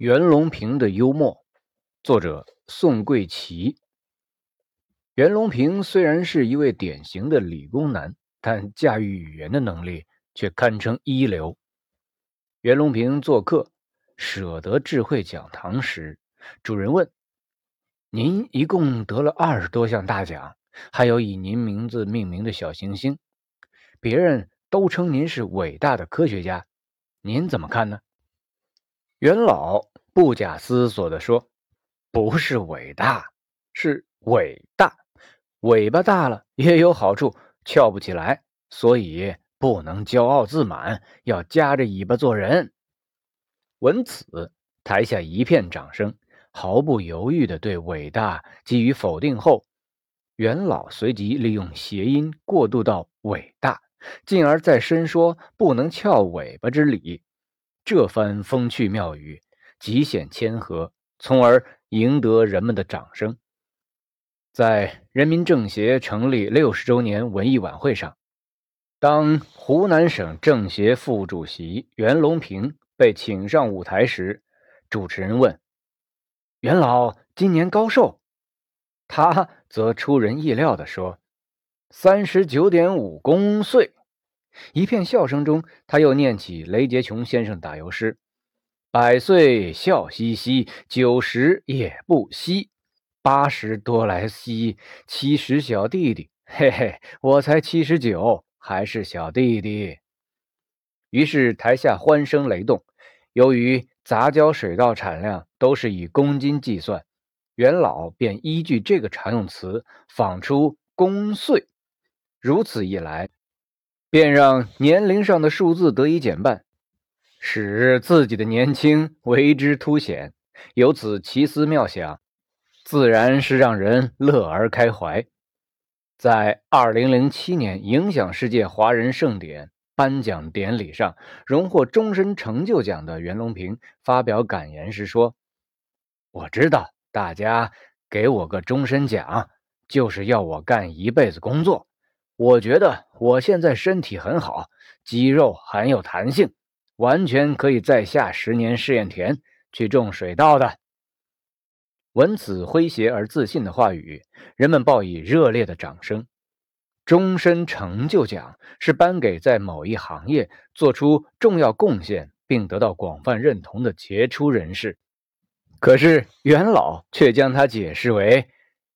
袁隆平的幽默，作者宋贵琪。袁隆平虽然是一位典型的理工男，但驾驭语言的能力却堪称一流。袁隆平做客舍得智慧讲堂时，主人问：“您一共得了二十多项大奖，还有以您名字命名的小行星，别人都称您是伟大的科学家，您怎么看呢？”元老不假思索地说：“不是伟大，是伟大。尾巴大了也有好处，翘不起来，所以不能骄傲自满，要夹着尾巴做人。”闻此，台下一片掌声，毫不犹豫地对“伟大”给予否定后，元老随即利用谐音过渡到“伟大”，进而再申说“不能翘尾巴”之理。这番风趣妙语极显谦和，从而赢得人们的掌声。在人民政协成立六十周年文艺晚会上，当湖南省政协副主席袁隆平被请上舞台时，主持人问：“袁老今年高寿？”他则出人意料地说：“三十九点五公岁。”一片笑声中，他又念起雷杰琼先生打油诗：“百岁笑嘻嘻，九十也不稀，八十多来稀，七十小弟弟，嘿嘿，我才七十九，还是小弟弟。”于是台下欢声雷动。由于杂交水稻产量都是以公斤计算，袁老便依据这个常用词仿出公岁。如此一来。便让年龄上的数字得以减半，使自己的年轻为之凸显。由此奇思妙想，自然是让人乐而开怀。在二零零七年影响世界华人盛典颁奖典礼上，荣获终身成就奖的袁隆平发表感言时说：“我知道大家给我个终身奖，就是要我干一辈子工作。”我觉得我现在身体很好，肌肉很有弹性，完全可以再下十年试验田去种水稻的。闻此诙谐而自信的话语，人们报以热烈的掌声。终身成就奖是颁给在某一行业做出重要贡献并得到广泛认同的杰出人士，可是袁老却将它解释为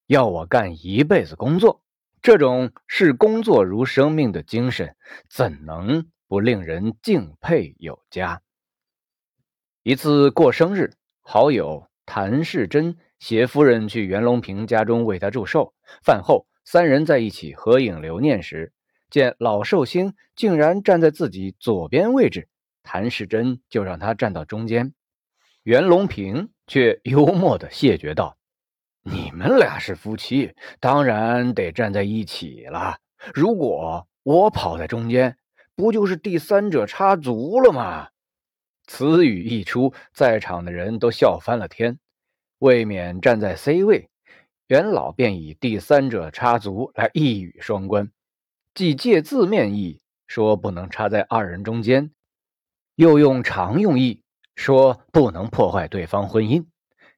要我干一辈子工作。这种视工作如生命的精神，怎能不令人敬佩有加？一次过生日，好友谭世珍携夫人去袁隆平家中为他祝寿。饭后，三人在一起合影留念时，见老寿星竟然站在自己左边位置，谭世珍就让他站到中间。袁隆平却幽默地谢绝道。你们俩是夫妻，当然得站在一起了。如果我跑在中间，不就是第三者插足了吗？此语一出，在场的人都笑翻了天。未免站在 C 位，袁老便以第三者插足来一语双关，既借字面意说不能插在二人中间，又用常用意说不能破坏对方婚姻，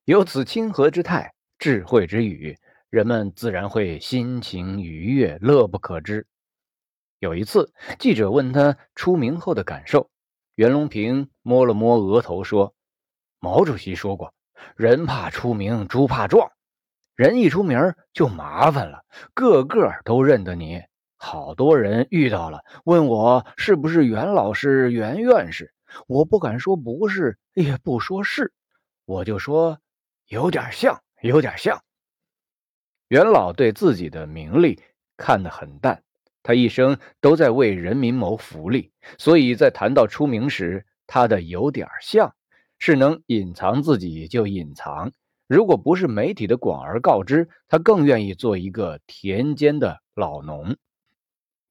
有此亲和之态。智慧之语，人们自然会心情愉悦，乐不可支。有一次，记者问他出名后的感受，袁隆平摸了摸额头说：“毛主席说过，人怕出名，猪怕壮。人一出名就麻烦了，个个都认得你。好多人遇到了，问我是不是袁老师、袁院士，我不敢说不是，也不说是，我就说有点像。”有点像元老对自己的名利看得很淡，他一生都在为人民谋福利，所以在谈到出名时，他的有点像是能隐藏自己就隐藏。如果不是媒体的广而告之，他更愿意做一个田间的老农。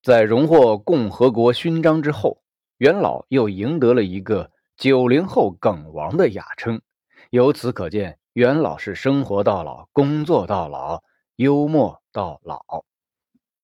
在荣获共和国勋章之后，元老又赢得了一个“九零后梗王”的雅称，由此可见。袁老是生活到老，工作到老，幽默到老。